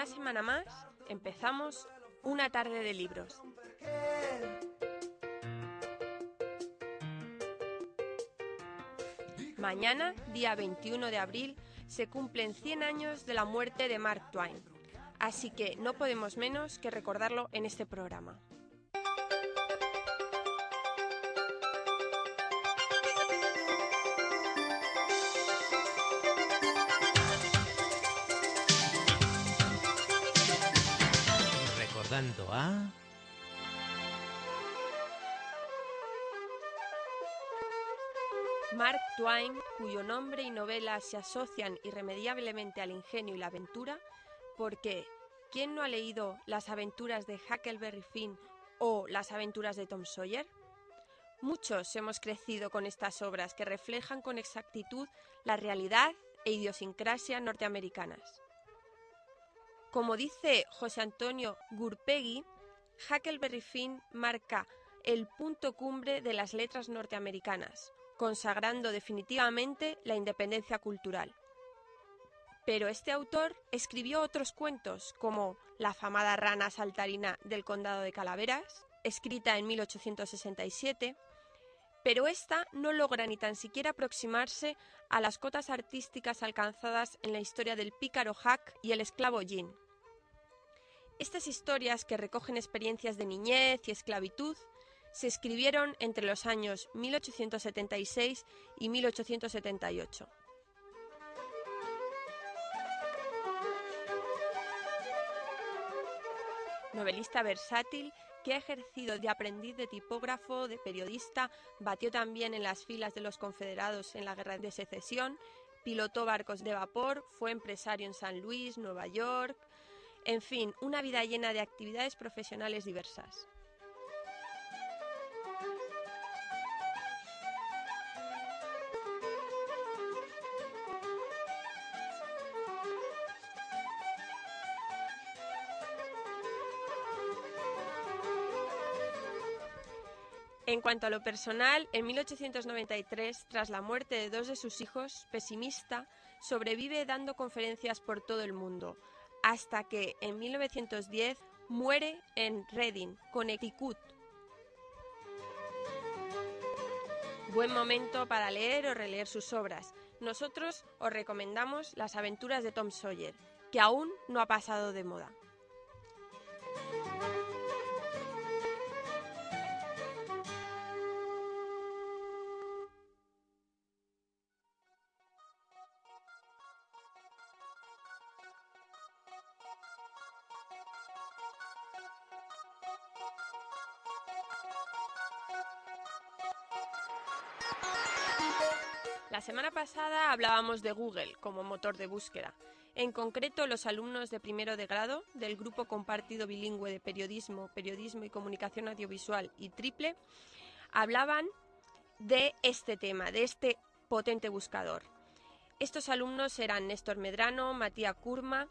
Una semana más empezamos una tarde de libros. Mañana, día 21 de abril, se cumplen 100 años de la muerte de Mark Twain. Así que no podemos menos que recordarlo en este programa. Cuyo nombre y novela se asocian irremediablemente al ingenio y la aventura, porque ¿quién no ha leído Las aventuras de Huckleberry Finn o Las aventuras de Tom Sawyer? Muchos hemos crecido con estas obras que reflejan con exactitud la realidad e idiosincrasia norteamericanas. Como dice José Antonio Gurpegui, Huckleberry Finn marca el punto cumbre de las letras norteamericanas, consagrando definitivamente la independencia cultural. Pero este autor escribió otros cuentos, como La afamada rana saltarina del condado de Calaveras, escrita en 1867, pero esta no logra ni tan siquiera aproximarse a las cotas artísticas alcanzadas en la historia del pícaro Huck y el esclavo Jean. Estas historias, que recogen experiencias de niñez y esclavitud, se escribieron entre los años 1876 y 1878. Novelista versátil que ha ejercido de aprendiz de tipógrafo, de periodista, batió también en las filas de los confederados en la Guerra de Secesión, pilotó barcos de vapor, fue empresario en San Luis, Nueva York, en fin, una vida llena de actividades profesionales diversas. En cuanto a lo personal, en 1893, tras la muerte de dos de sus hijos, pesimista, sobrevive dando conferencias por todo el mundo, hasta que en 1910 muere en Reading, Connecticut. Buen momento para leer o releer sus obras. Nosotros os recomendamos Las aventuras de Tom Sawyer, que aún no ha pasado de moda. La semana pasada hablábamos de Google como motor de búsqueda. En concreto, los alumnos de primero de grado del grupo compartido bilingüe de periodismo, periodismo y comunicación audiovisual y triple hablaban de este tema, de este potente buscador. Estos alumnos eran Néstor Medrano, Matías Kurma,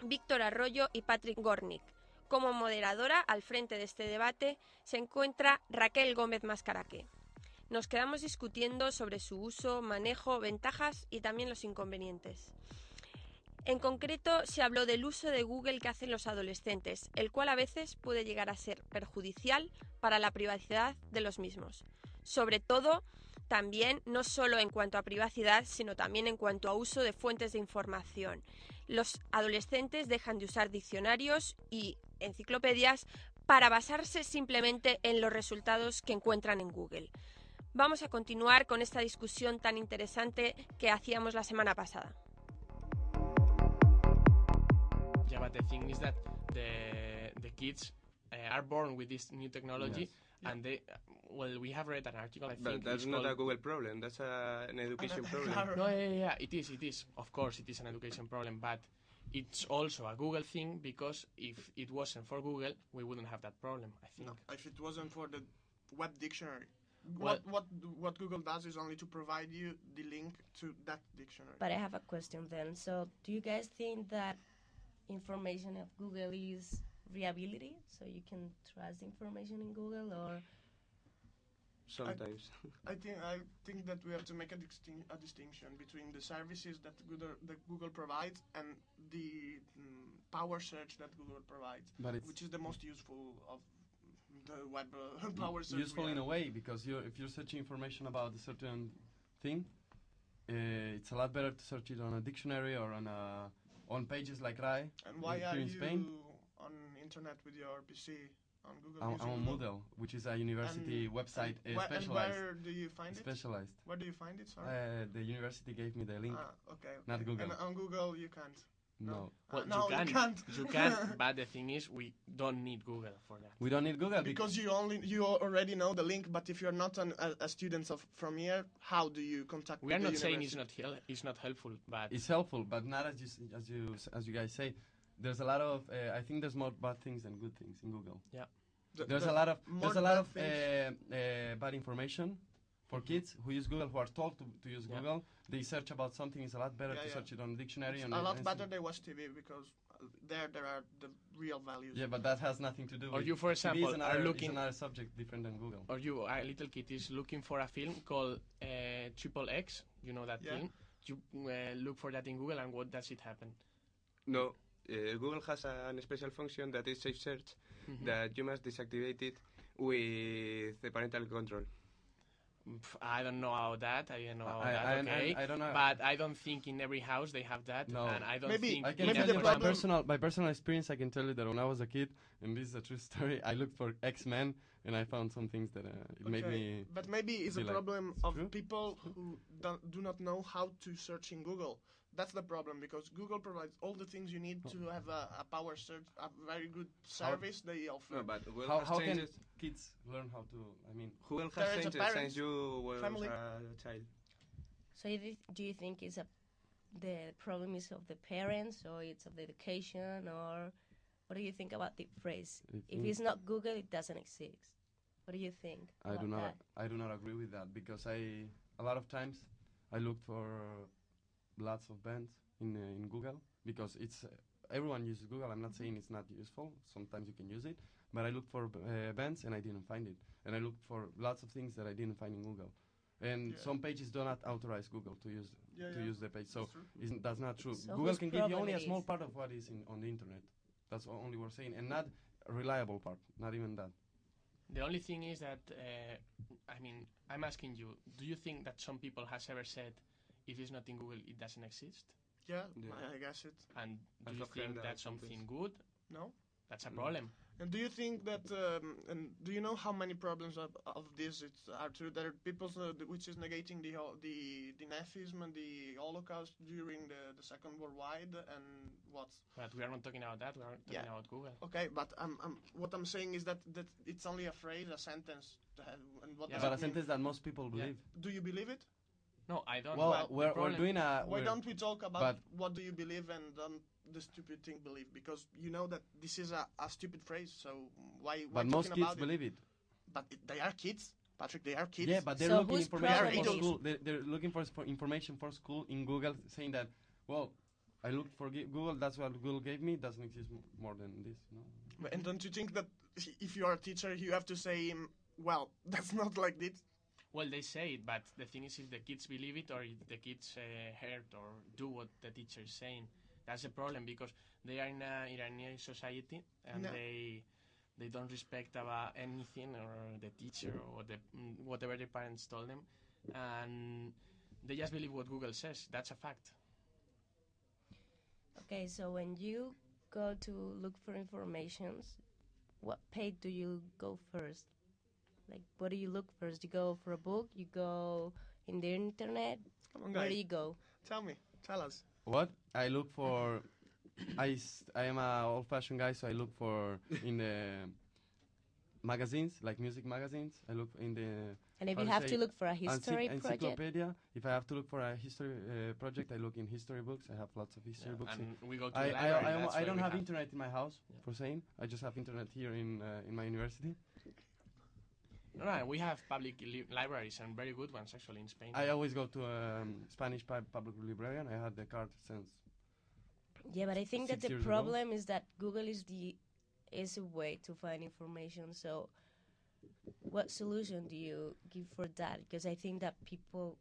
Víctor Arroyo y Patrick Gornick. Como moderadora al frente de este debate se encuentra Raquel Gómez Mascaraque. Nos quedamos discutiendo sobre su uso, manejo, ventajas y también los inconvenientes. En concreto, se habló del uso de Google que hacen los adolescentes, el cual a veces puede llegar a ser perjudicial para la privacidad de los mismos. Sobre todo, también no solo en cuanto a privacidad, sino también en cuanto a uso de fuentes de información. Los adolescentes dejan de usar diccionarios y enciclopedias para basarse simplemente en los resultados que encuentran en Google. Vamos a continuar con esta discusión tan interesante que hacíamos la semana pasada. Yeah, but the thing is that the the kids uh, are born with this new technology, and they well, we have read an article. I But think that's not a Google problem. That's a, an education problem. No, yeah, yeah, yeah, it is, it is. Of course, it is an education problem, but it's also a Google thing because if it wasn't for Google, we wouldn't have that problem. I think. No, if it wasn't for the web dictionary. Well- what what what Google does is only to provide you the link to that dictionary. But I have a question then. So, do you guys think that information of Google is reliability? So you can trust information in Google, or Sometimes. I think I think that we have to make a, distin- a distinction between the services that Google that Google provides and the mm, power search that Google provides, But which is the most useful of the web uh, power search. useful in a way because you're, if you're searching information about a certain thing, uh, it's a lot better to search it on a dictionary or on a, on pages like RAI. And why here are in you Spain. on internet with your PC on Google? I'm, I'm on Moodle, which is a university And- website and uh, specialized. where do you find it? Specialized. Where do you find it? Sorry. Uh, the university gave me the link. Ah, okay, not. Google. And on Google you can't. No, Well, no, you can, can't. you can, but the thing is, we don't need Google for that. we don't need Google because you only you already know the link. But if you're not an, a, a student of from here, how do you contact? We are the not saying it's not hel- it's not helpful, but it's helpful, but not as you as you as you guys say. There's a lot of uh, I think there's more bad things than good things in Google. The- There's the a lot of there's a lot of uh, uh, bad information for kids who use Google who are told to, to use Yeah. Google. They search about something. It's a lot better Yeah, to yeah. search it on a dictionary. It's and a lot see- better than watch TV because uh, there there are the real values. Yeah, but that has nothing to do Or with. you, for TV example, is are another, is looking- another subject different than Google. or you, a little kid, is looking for a film called uh, Triple X. You know that Yeah. thing. You uh, look for that in Google, and what does it happen? No, uh, Google has a special function that is safe search Mhm. that you must deactivate it with the parental control. Pff, I don't know about that. I don't know about I, that. I, okay, I, I don't know. but I don't think in every house they have that, No. and I don't Maybe- think I can Maybe tell the you by personal by personal experience. I can tell you that when I was a kid, and this is a true story, I looked for X Men and I found some things that uh, it made me. But maybe it's a be like, problem of true, people who don't, do not know how to search in Google. That's the problem because Google provides all the things you need to hmm. have a, a power search, a very good service they offer. No, but Google How, has how can changed. kids learn how to? I mean, Google has Parents are changed parents, since you were family. a child. so you thi- do you think it's a the problem is of the parents, or it's of the education, or what do you think about the phrase? I If think- it's not Google, it doesn't exist. What do you think? I about do not. that? I do not agree with that because I a lot of times I look for lots of bands in uh, in Google because it's uh, everyone uses Google. I'm not saying it's not useful. Sometimes you can use it, but I looked for uh, bands and I didn't find it. And I looked for lots of things that I didn't find in Google. And Yeah. some pages do not authorize Google to use Yeah, to yeah. use the page. So That's true. isn't, that's not true. So Google can give you only a small part of what is in on the internet. That's o- only we're saying, and not a reliable part. Not even that. The only thing is that, uh, I mean, I'm asking you, do you think that some people has ever said, if it's not in Google, it doesn't exist? Yeah, Yeah. I- I guess it. And do I've you think that that's sometimes. something good? No. That's a Mm. problem. And do you think that? Um, and do you know how many problems of, of this it's, are true? There are people uh, which is negating the the the Nazism and the Holocaust during the, the Second World Wide and what? But we are not talking about that. We are talking Yeah. about Google. Okay, but I'm, I'm, what I'm saying is that, that it's only a phrase, a sentence. To have, and what Yeah, but a mean? sentence that most people Yeah. believe. Do you believe it? No, I don't. Well, we're, we're doing a. Why we're- don't we talk about but- what do you believe and don't the stupid thing believe? Because you know that this is a, a stupid phrase. So why? why But most kids about believe it. It? But it, they are kids, Patrick. They are kids. Yeah, but they're So looking whose information for school. They're, they're looking for, for information for school in Google, saying that, well, I looked for Google. That's what Google gave me. Doesn't exist m- more than this. No. And don't you think that if you are a teacher, you have to say, um, well, that's not like this. Well, they say it, but the thing is, if the kids believe it or if the kids uh, heard or do what the teacher is saying, that's the problem because they are in a Iranian society and No. they they don't respect about anything or the teacher or the mm, whatever their parents told them, and they just believe what Google says. That's a fact. Okay, so when you go to look for informations, what page do you go first? Like, what do you look first? You go for a book? You go in the internet? Come on, Where do you go? Tell me. Tell us. What I look for, I I am a old-fashioned guy, so I look for in the magazines, like music magazines. I look in the And if you have say, to look for a ency- history project, encyclopedia. If I have to look for a history uh, project, I look in history books. I have lots of history Yeah, books. in- and we go to I, the I, library. I, that's I where don't we have internet in my house Yeah. for saying. I just have internet here in uh, in my university. No, no, we have public li- libraries and very good ones actually in Spain. I always go to um, Spanish pu- public librarian. I had the card since yeah, but I think that the years ago. problem is that Google is the easy way to find information. So, what solution do you give for that? Because I think that people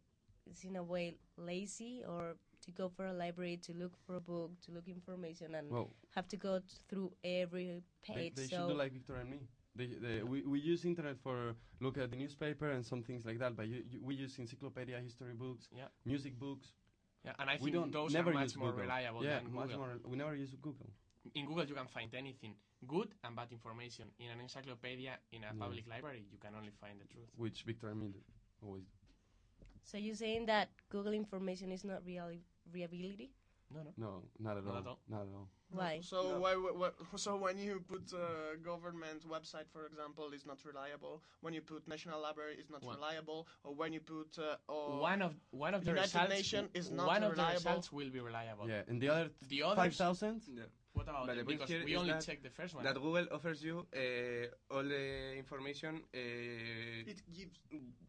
is in a way lazy or to go for a library to look for a book to look information and well, have to go t- through every they, page. they so should do like Victor and me. They, they, we, we use internet for look at the newspaper and some things like that. But you, you, we use encyclopedia, history books, Yeah. music books. yeah, and I we think don't those never are much use more Google. reliable yeah, than much Google. more. We never use Google. In Google, you can find anything, good and bad information. In an encyclopedia, in a Yeah. public library, you can only find the truth. which Victor and me always. so you're saying that Google information is not reali- reliability? No, no. No, not at Not all. at all. Not at all. Why? So why, why, why- so when you put uh, government website, for example, is not reliable. When you put national library, is not One. reliable. Or when you put uh, or one of one of the United results Nation is not one of the results will be reliable. Yeah, and the other The others, five thousand. Yeah. what about But them? the Because we only check the first one. That Google offers you uh, all the information uh, it gives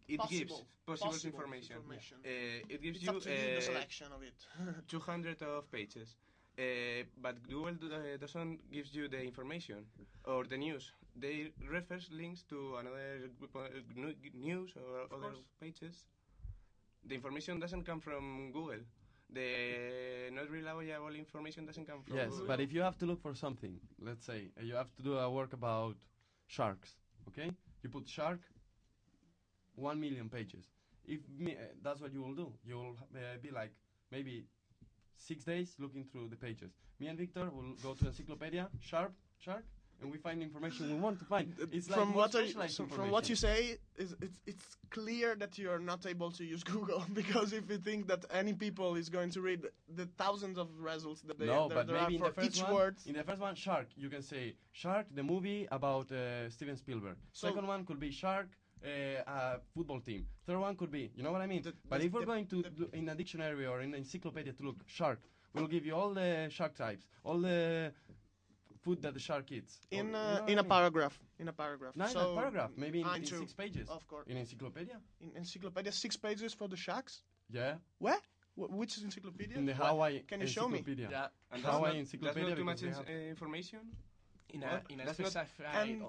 it possible- gives possible, possible information. information. Uh, it gives it's you up to you the uh, selection of it. 200 of pages. Uh, but Google do- uh, doesn't gives you the information or the news. They refers links to another group of, uh, nu- news or other course. pages. The information doesn't come from Google. The not reliable information doesn't come from Yes, Google. but if you have to look for something, let's say you have to do a work about sharks, okay? You put shark, one million pages. If me, uh, that's what you will do, you will uh, be like maybe six days looking through the pages. Me and Victor will go to encyclopedia, sharp, shark, and we find information we want to find. It's like from more what so from what you say, is it's it's clear that you are not able to use Google because if you think that any people is going to read the thousands of results that they no, that but there maybe in the first one, word, in the first one, Shark, you can say Shark, the movie about uh, Steven Spielberg. So- Second one could be Shark, uh, a football team. Third one could be, you know what I mean? The- but the- if we're the- going to the- do in a dictionary or in an encyclopedia to look Shark, we'll give you all the shark types, all the food that the shark eats. Or- in you uh, know in I a mean? paragraph, in a paragraph. No, in so a paragraph, maybe in, Ah, in six pages. Of course, In encyclopedia? in encyclopedia, six pages for the sharks. Yeah. Where? Wh- which encyclopedia? In the What? Hawaii Can you show me? encyclopedia. Yeah, And How that's I not, encyclopedia that's not too much they ins- uh, information. in a What? in a That's not- specified And- in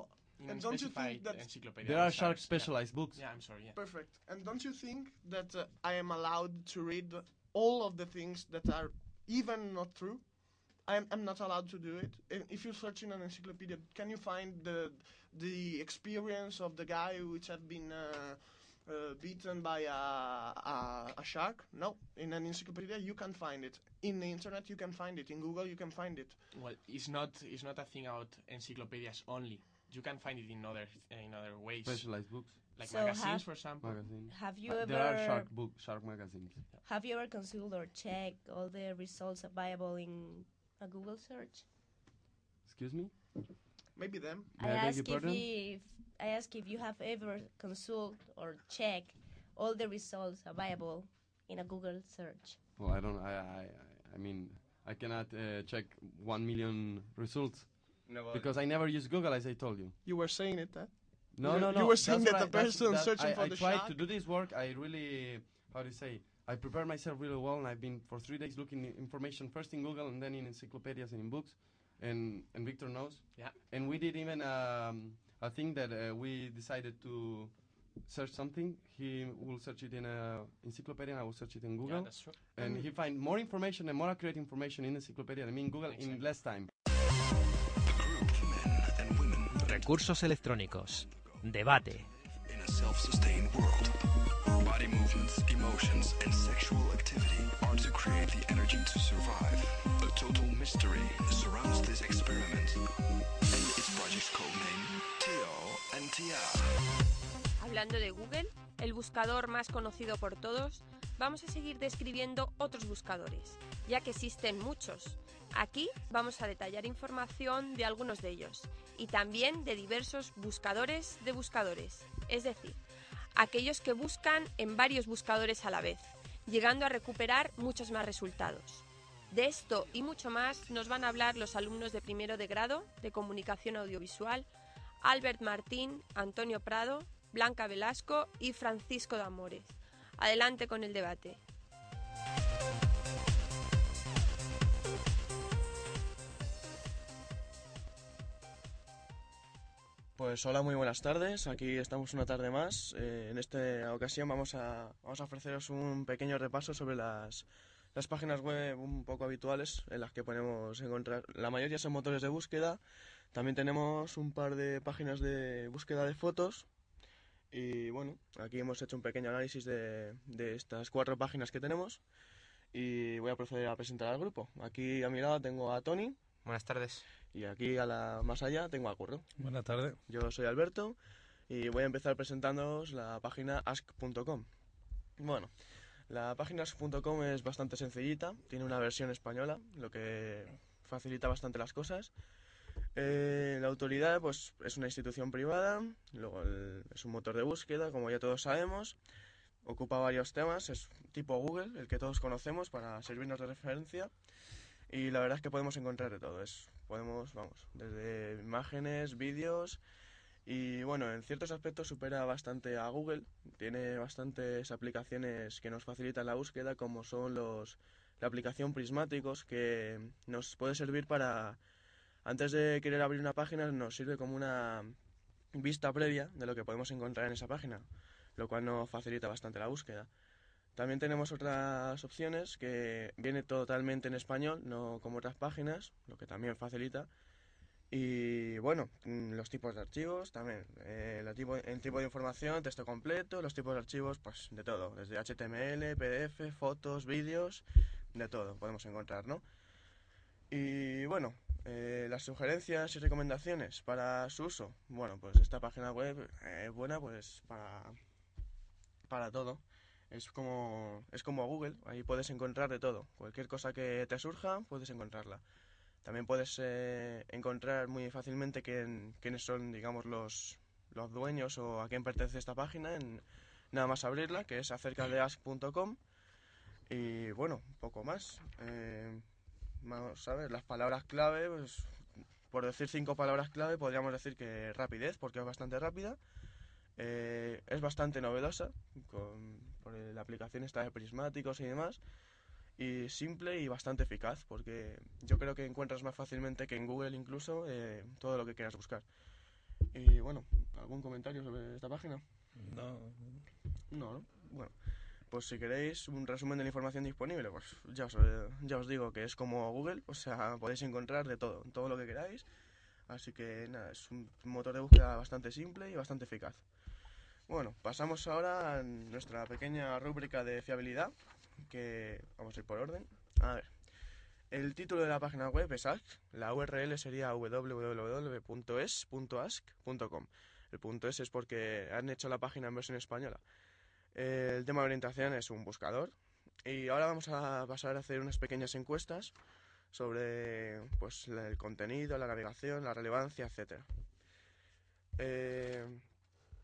and don't you think that encyclopedia. There are shark sharks, yeah. specialized books. Yeah, I'm sorry. Yeah. Perfect. And don't you think that uh, I am allowed to read all of the things that are even not true? I'm, I'm not allowed to do it. I- If you search in an encyclopedia, can you find the the experience of the guy which have been uh, uh, beaten by a, a, a shark? No. In an encyclopedia, you can find it. In the internet, you can find it. In Google, you can find it. Well, it's not it's not a thing about encyclopedias only. You can find it in other in other ways, Specialized books, like So magazines, have- for example. magazines. Have you Uh, ever there are shark book, shark magazines. have you ever consulted or checked all the results available in a Google search? Excuse me. Maybe them. May I I ask if, pardon? if I ask if you have ever consulted or checked all the results available in a Google search. Well, I don't. I. I. I- I mean, I cannot uh, check one million results No, but because I never use Google, as I told you. You were saying it, that. No, You- no, you were saying that the I- person that searching I, for I the tried shark- to do this work. I really, how do you say? I prepared myself really well, and I've been for three days looking information first in Google and then in encyclopedias and in books, and and Victor knows. Yeah. And we did even um, a thing that uh, we decided to search something. He will search it in a encyclopedia, and I will search it in Google. Yeah, Google. that's true. and he find more information and more accurate information in encyclopedia than me in Google in Exactly. less time. Recursos electrónicos. Debate. Hablando de Google, el buscador más conocido por todos, vamos a seguir describiendo otros buscadores, ya que existen muchos. Aquí vamos a detallar información de algunos de ellos y también de diversos buscadores de buscadores, es decir, aquellos que buscan en varios buscadores a la vez, llegando a recuperar muchos más resultados. De esto y mucho más nos van a hablar los alumnos de primero de grado de comunicación audiovisual, Albert Martín, Antonio Prado, Blanca Velasco y Francisco de Amores. Adelante con el debate. Pues hola, muy buenas tardes. Aquí estamos una tarde más. Eh, en esta ocasión vamos a, vamos a ofreceros un pequeño repaso sobre las, las páginas web un poco habituales en las que podemos encontrar. La mayoría son motores de búsqueda. También tenemos un par de páginas de búsqueda de fotos. Y bueno, aquí hemos hecho un pequeño análisis de, de estas cuatro páginas que tenemos. Y voy a proceder a presentar al grupo. Aquí a mi lado tengo a Tony. Buenas tardes. Y aquí a la más allá tengo a Curro. Buenas tardes. Yo soy Alberto y voy a empezar presentándoos la página ask.com. Bueno, la página ask.com es bastante sencillita, tiene una versión española, lo que facilita bastante las cosas. Eh, la autoridad pues es una institución privada, luego el- es un motor de búsqueda, como ya todos sabemos. Ocupa varios temas, es tipo Google, el que todos conocemos para servirnos de referencia. Y la verdad es que podemos encontrar de todo. Es, podemos, vamos, desde imágenes, vídeos. Y bueno, en ciertos aspectos supera bastante a Google. Tiene bastantes aplicaciones que nos facilitan la búsqueda, como son los la aplicación Prismáticos, que nos puede servir para, antes de querer abrir una página, nos sirve como una vista previa de lo que podemos encontrar en esa página, lo cual nos facilita bastante la búsqueda. También tenemos otras opciones que viene totalmente en español, no como otras páginas, lo que también facilita. Y bueno, los tipos de archivos también. eh, la tipo, el tipo de información, texto completo, los tipos de archivos, pues de todo. Desde HTML, PDF, fotos, vídeos, de todo podemos encontrar, ¿no? Y bueno, eh, las sugerencias y recomendaciones para su uso. Bueno, pues esta página web es buena pues para, para todo. Es como, es como Google, ahí puedes encontrar de todo. Cualquier cosa que te surja, puedes encontrarla. También puedes eh, encontrar muy fácilmente quién, quiénes son, digamos, los, los dueños o a quién pertenece esta página en nada más abrirla, que es acerca de ask.com. Y bueno, poco más. Eh, vamos a ver, las palabras clave, pues, por decir cinco palabras clave, podríamos decir que rapidez, porque es bastante rápida. Eh, es bastante novedosa, con, por la aplicación esta de prismáticos y demás. Y simple y bastante eficaz, porque yo creo que encuentras más fácilmente que en Google incluso eh, todo lo que quieras buscar. Y bueno, ¿algún comentario sobre esta página? No. No, ¿no? Bueno, pues si queréis un resumen de la información disponible, pues ya os, eh, digo que es como Google, o sea, podéis encontrar de todo, todo lo que queráis. Así que nada, es un motor de búsqueda bastante simple y bastante eficaz. Bueno, pasamos ahora a nuestra pequeña rúbrica de fiabilidad, que vamos a ir por orden. A ver, el título de la página web es ask, la URL sería www.es.ask.com. El punto .es es porque han hecho la página en versión española. Eh, El tema de orientación es un buscador. Y ahora vamos a pasar a hacer unas pequeñas encuestas sobre pues, el contenido, la navegación, la relevancia, etc.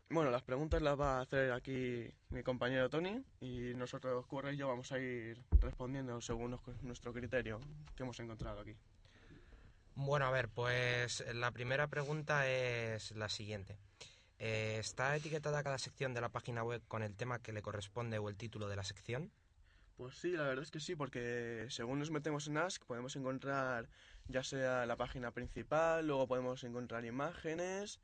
bueno, las preguntas las va a hacer aquí mi compañero Tony y nosotros, Curre y yo, vamos a ir respondiendo según nuestro criterio que hemos encontrado aquí. Bueno, a ver, pues la primera pregunta es la siguiente. ¿Está etiquetada cada sección de la página web con el tema que le corresponde o el título de la sección? Pues sí, la verdad es que sí, porque según nos metemos en Ask podemos encontrar ya sea la página principal, luego podemos encontrar imágenes,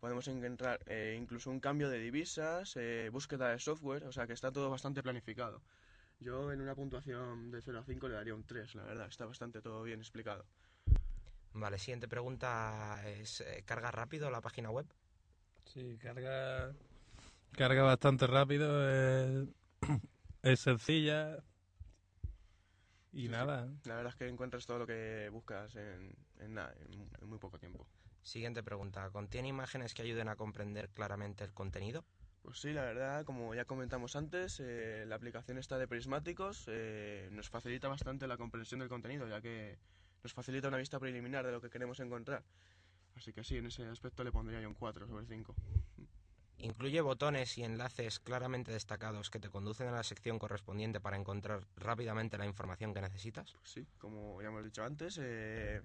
podemos encontrar eh, incluso un cambio de divisas, eh, búsqueda de software, o sea que está todo bastante planificado. Yo en una puntuación de 0 a 5 le daría un 3, la verdad, está bastante todo bien explicado. Vale, siguiente pregunta es eh, ¿carga rápido la página web? Sí, carga, carga bastante rápido, es, es sencilla y Sí, sí. nada. La verdad es que encuentras todo lo que buscas en, en nada, en, en muy poco tiempo. Siguiente pregunta. ¿Contiene imágenes que ayuden a comprender claramente el contenido? Pues sí, la verdad, como ya comentamos antes, eh, la aplicación está de prismáticos eh, nos facilita bastante la comprensión del contenido, ya que nos facilita una vista preliminar de lo que queremos encontrar. Así que sí, en ese aspecto le pondría yo un 4 sobre 5. Incluye botones y enlaces claramente destacados que te conducen a la sección correspondiente para encontrar rápidamente la información que necesitas. Pues sí, como ya hemos dicho antes, eh,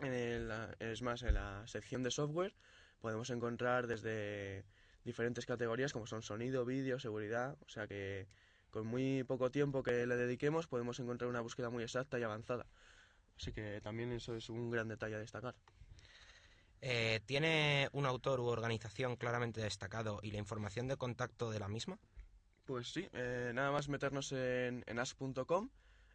en el- es más, en la sección de software podemos encontrar desde diferentes categorías como son sonido, vídeo, seguridad, o sea que con muy poco tiempo que le dediquemos podemos encontrar una búsqueda muy exacta y avanzada. Así que también eso es un gran detalle a destacar. Eh, ¿Tiene un autor u organización claramente destacado y la información de contacto de la misma? Pues sí, eh, nada más meternos en, as.com,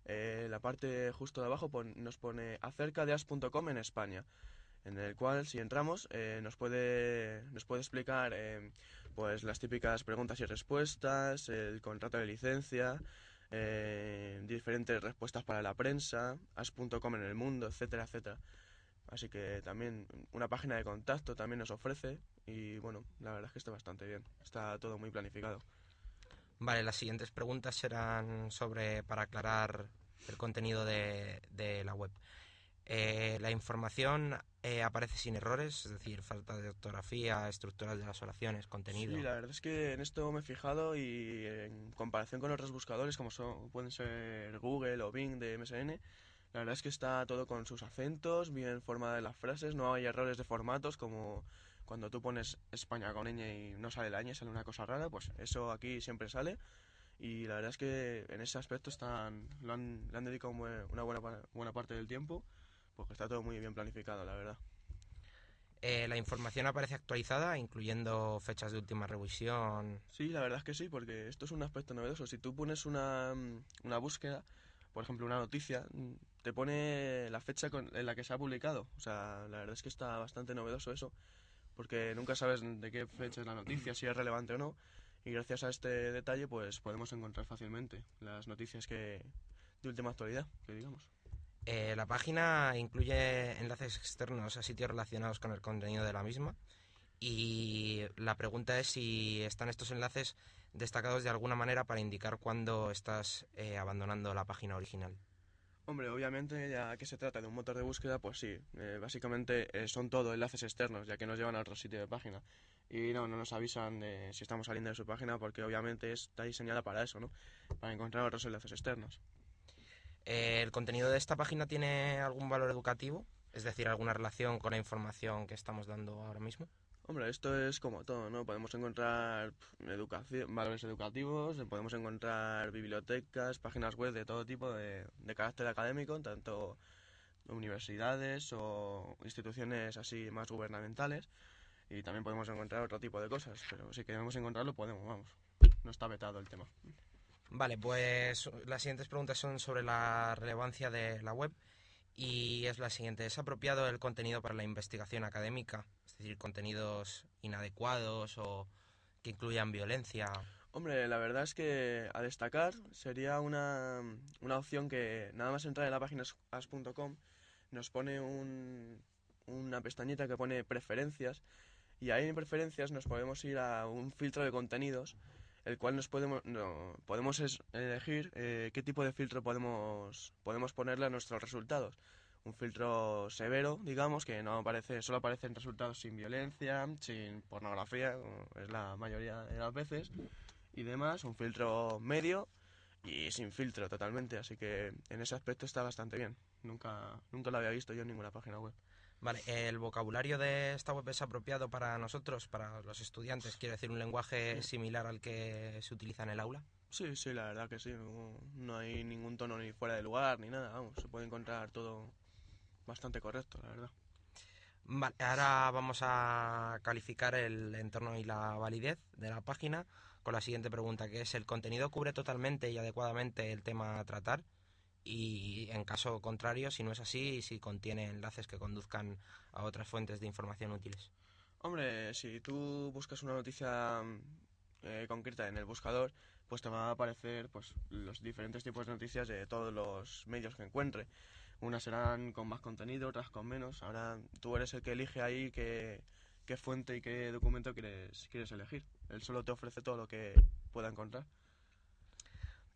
eh, la parte justo de abajo nos pone acerca de as.com en España, en el cual si entramos eh, nos puede nos puede explicar eh, pues las típicas preguntas y respuestas, el contrato de licencia, diferentes respuestas para la prensa, as.com en el mundo, etcétera, etcétera. Así que también una página de contacto también nos ofrece y bueno, la verdad es que está bastante bien, está todo muy planificado. Vale, las siguientes preguntas serán sobre, para aclarar el contenido de, de la web. Eh, la información eh, aparece sin errores, es decir, falta de ortografía, estructuras de las oraciones, contenido. Sí, la verdad es que en esto me he fijado y en comparación con otros buscadores como son, pueden ser Google o Bing de MSN, la verdad es que está todo con sus acentos, bien formada las frases, no hay errores de formatos como cuando tú pones España con ñ y no sale la ñ, sale una cosa rara, pues eso aquí siempre sale y la verdad es que en ese aspecto están, lo han, le han dedicado una buena, buena parte del tiempo porque está todo muy bien planificado, la verdad. Eh, la información aparece actualizada, incluyendo fechas de última revisión. Sí, la verdad es que sí, porque esto es un aspecto novedoso. Si tú pones una, mm, una búsqueda, por ejemplo, una noticia, mm, te pone la fecha en la que se ha publicado. O sea, la verdad es que está bastante novedoso eso, porque nunca sabes de qué fecha es la noticia, si es relevante o no. Y gracias a este detalle, pues podemos encontrar fácilmente las noticias que de última actualidad, que digamos. Eh, la página incluye enlaces externos a sitios relacionados con el contenido de la misma. Y la pregunta es si están estos enlaces destacados de alguna manera para indicar cuándo estás eh, abandonando la página original. Hombre, obviamente, ya que se trata de un motor de búsqueda, pues sí, eh, básicamente eh, son todo enlaces externos, ya que nos llevan a otro sitio de página. Y no, no nos avisan de si estamos saliendo de su página, porque obviamente está diseñada para eso, ¿no? Para encontrar otros enlaces externos. Eh, ¿El contenido de esta página tiene algún valor educativo? Es decir, alguna relación con la información que estamos dando ahora mismo. Hombre, esto es como todo, ¿no? Podemos encontrar educación, valores educativos, podemos encontrar bibliotecas, páginas web de todo tipo de, de carácter académico, tanto universidades o instituciones así más gubernamentales. Y también podemos encontrar otro tipo de cosas, pero si queremos encontrarlo podemos, vamos. No está vetado el tema. Vale, pues las siguientes preguntas son sobre la relevancia de la web y es la siguiente. ¿Es apropiado el contenido para la investigación académica? Es decir, contenidos inadecuados o que incluyan violencia. Hombre, la verdad es que a destacar sería una, una opción que nada más entrar en la página as.com nos pone un, una pestañita que pone preferencias y ahí en preferencias nos podemos ir a un filtro de contenidos el cual nos podemos no, podemos elegir eh, qué tipo de filtro podemos podemos ponerle a nuestros resultados un filtro severo digamos que no aparece solo aparecen resultados sin violencia sin pornografía como es la mayoría de las veces y demás un filtro medio y sin filtro totalmente así que en ese aspecto está bastante bien nunca nunca lo había visto yo en ninguna página web Vale, ¿el vocabulario de esta web es apropiado para nosotros, para los estudiantes? Quiero decir, un lenguaje similar al que se utiliza en el aula. Sí, sí, la verdad que sí. No, no hay ningún tono ni fuera de lugar ni nada. Vamos, se puede encontrar todo bastante correcto, la verdad. Vale, ahora vamos a calificar el entorno y la validez de la página con la siguiente pregunta, que es ¿el contenido cubre totalmente y adecuadamente el tema a tratar? Y en caso contrario, si no es así, si contiene enlaces que conduzcan a otras fuentes de información útiles. Hombre, si tú buscas una noticia eh, concreta en el buscador, pues te va a aparecer pues los diferentes tipos de noticias de todos los medios que encuentre. Unas serán con más contenido, otras con menos. Ahora tú eres el que elige ahí qué, qué fuente y qué documento quieres, quieres elegir. Él solo te ofrece todo lo que pueda encontrar.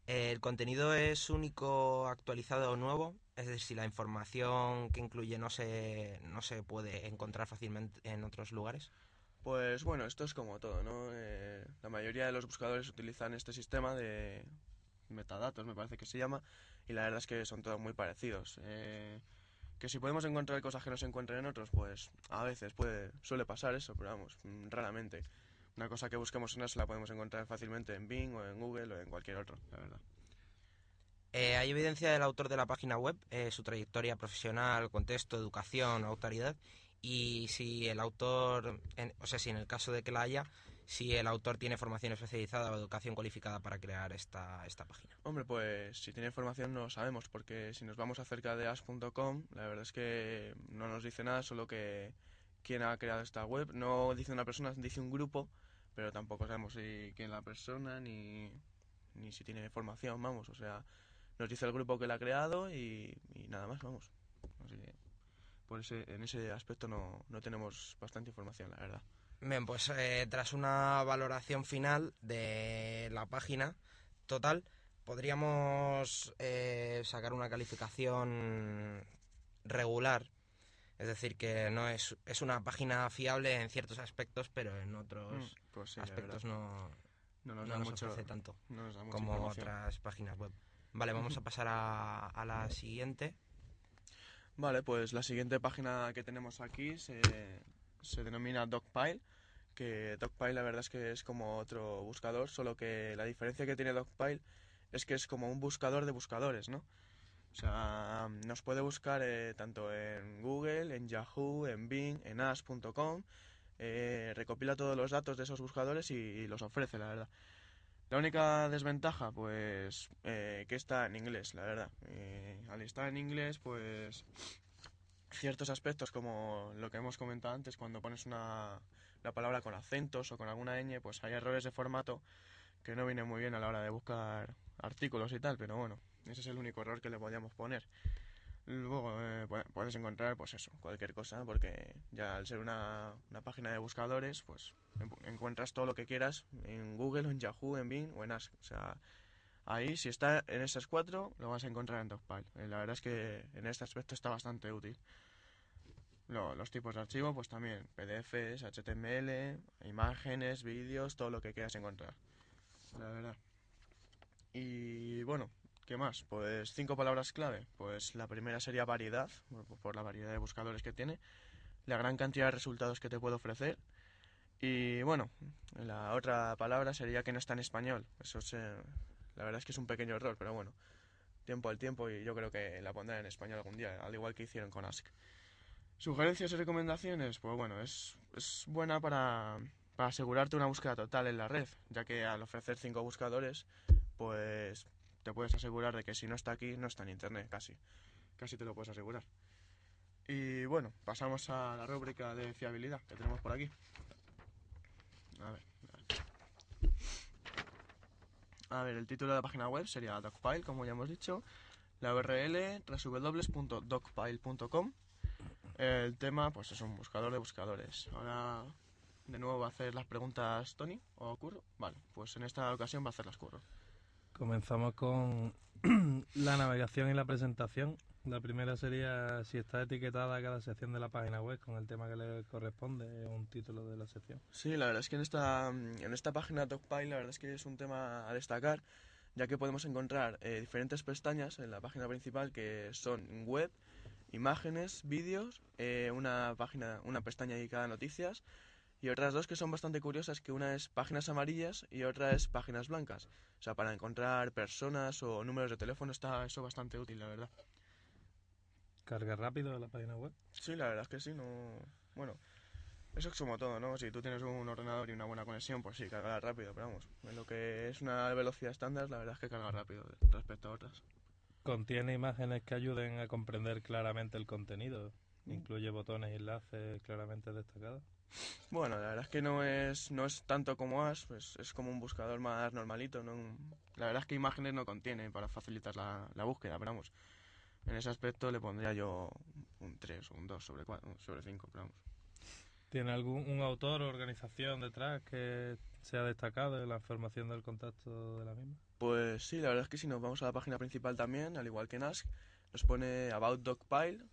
¿El contenido es único, actualizado o nuevo? Es decir, si la información que incluye no se, no se puede encontrar fácilmente en otros lugares. Pues bueno, esto es como todo, ¿no? Eh, la mayoría de los buscadores utilizan este sistema de metadatos, me parece que se llama, y la verdad es que son todos muy parecidos. Eh, que si podemos encontrar cosas que no se encuentren en otros, pues a veces puede, suele pasar eso, pero vamos, mm, raramente. Una cosa que busquemos en eso la podemos encontrar fácilmente en Bing o en Google o en cualquier otro, la verdad. Eh, ¿Hay evidencia del autor de la página web, eh, su trayectoria profesional, contexto, educación, autoridad? Y si el autor, o sea, si en el caso de que la haya, si el autor tiene formación especializada o educación cualificada para crear esta, esta página. Hombre, pues si tiene información no sabemos, porque si nos vamos acerca de as.com, la verdad es que no nos dice nada, solo que quién ha creado esta web. No dice una persona, dice un grupo, pero tampoco sabemos si quién es la persona ni, ni si tiene formación, vamos. O sea, nos dice el grupo que la ha creado y, y nada más, vamos. Así por ese, en ese aspecto no, no tenemos bastante información, la verdad. Bien, pues eh, tras una valoración final de la página total, podríamos eh, sacar una calificación regular. Es decir, que no es, es una página fiable en ciertos aspectos, pero en otros Mm, pues sí, aspectos no, No nos no da nos mucho- ofrece tanto no nos da mucha como otras páginas web. Vale, vamos a pasar a, a la siguiente. Vale, pues la siguiente página que tenemos aquí se, se denomina Dogpile, que Dogpile la verdad es que es como otro buscador, solo que la diferencia que tiene Dogpile es que es como un buscador de buscadores, ¿no? O sea, nos puede buscar eh, tanto en Google, en Yahoo, en Bing, en as.com, eh, recopila todos los datos de esos buscadores y, los ofrece, la verdad. La única desventaja, pues, eh, que está en inglés, la verdad. Eh, al estar en inglés, pues, ciertos aspectos como lo que hemos comentado antes, cuando pones una, la palabra con acentos o con alguna ñ, pues hay errores de formato que no vienen muy bien a la hora de buscar artículos y tal, pero bueno, ese es el único error que le podíamos poner. Luego eh, pu- puedes encontrar, pues eso, cualquier cosa, porque ya al ser una, una página de buscadores, pues en- encuentras todo lo que quieras en Google, en Yahoo, en Bing o en Ask. O sea, ahí si está en esas cuatro, lo vas a encontrar en Dogpile. Eh, La verdad es que en este aspecto está bastante útil. Lo- los tipos de archivo, pues también PDFs, HTML, imágenes, vídeos, todo lo que quieras encontrar. La verdad. Y bueno, ¿qué más? Pues cinco palabras clave. Pues la primera sería variedad, por- la variedad de buscadores que tiene, la gran cantidad de resultados que te puede ofrecer. Y bueno, la otra palabra sería que no está en español. Eso es, eh, la verdad es que es un pequeño error, pero bueno, tiempo al tiempo y yo creo que la pondrán en español algún día, al igual que hicieron con Ask. Sugerencias y recomendaciones, pues bueno, es, es buena para, para asegurarte una búsqueda total en la red, ya que al ofrecer cinco buscadores, pues te puedes asegurar de que si no está aquí, no está en internet, casi. Casi te lo puedes asegurar. Y bueno, pasamos a la rúbrica de fiabilidad que tenemos por aquí. A ver. A ver, el título de la página web sería Dogpile, como ya hemos dicho. La URL www.dogpile.com. El tema, pues es un buscador de buscadores. Ahora, de nuevo va a hacer las preguntas Tony o Curro. Vale, pues en esta ocasión va a hacer las Curro. Comenzamos con la navegación y la presentación. La primera sería si está etiquetada cada sección de la página web con el tema que le corresponde un título de la sección. Sí, la verdad es que en esta, en esta página Dogpile la verdad es que es un tema a destacar, ya que podemos encontrar eh, diferentes pestañas en la página principal que son web, imágenes, vídeos, eh, una página, una pestaña dedicada a noticias y otras dos que son bastante curiosas, que una es páginas amarillas y otra es páginas blancas. O sea, para encontrar personas o números de teléfono está eso bastante útil, la verdad. Carga rápido de la página web. Sí, la verdad es que sí, no... Bueno, eso es como todo, ¿no? Si tú tienes un ordenador y una buena conexión, pues sí, cargará rápido, pero vamos, en lo que es una velocidad estándar, la verdad es que carga rápido respecto a otras. Contiene imágenes que ayuden a comprender claramente el contenido. Incluye botones y enlaces claramente destacados. Bueno, la verdad es que no es, no es tanto como As, pues es como un buscador más normalito, ¿no? La verdad es que imágenes no contiene para facilitar la, la búsqueda, pero vamos, en ese aspecto le pondría yo un 3 o un 2 sobre 4, sobre 5, pero vamos. ¿Tiene algún un autor o organización detrás que se ha destacado en la información del contacto de la misma? Pues sí, la verdad es que si nos vamos a la página principal también, al igual que en Ask, nos pone About Dogpile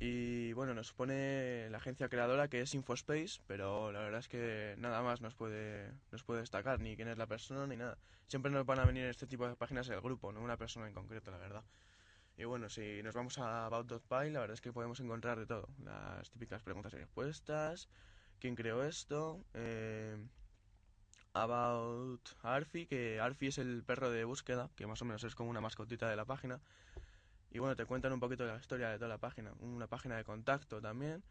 y bueno, nos pone la agencia creadora que es Infospace, pero la verdad es que nada más nos puede, nos puede destacar, ni quién es la persona ni nada. Siempre nos van a venir este tipo de páginas el grupo, no una persona en concreto, la verdad. Y bueno, si nos vamos a About.py, la verdad es que podemos encontrar de todo. Las típicas preguntas y respuestas, quién creó esto, eh, About Arfi, que Arfi es el perro de búsqueda, que más o menos es como una mascotita de la página. Y bueno, te cuentan un poquito de la historia de toda la página. Una página de contacto también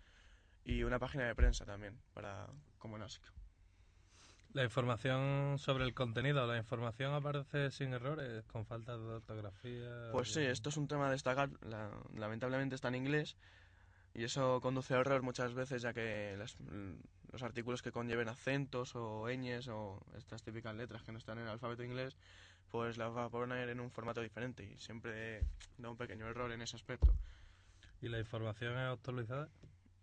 y una página de prensa también, para como Nask. La información sobre el contenido, la información aparece sin errores, con faltas de ortografía. Pues sí, esto es un tema a destacar. La- lamentablemente está en inglés y eso conduce a error muchas veces, ya que las- los artículos que conlleven acentos o ñes o estas típicas letras que no están en el alfabeto inglés, pues las va a poner en un formato diferente y siempre da un pequeño error en ese aspecto. ¿Y la información es actualizada?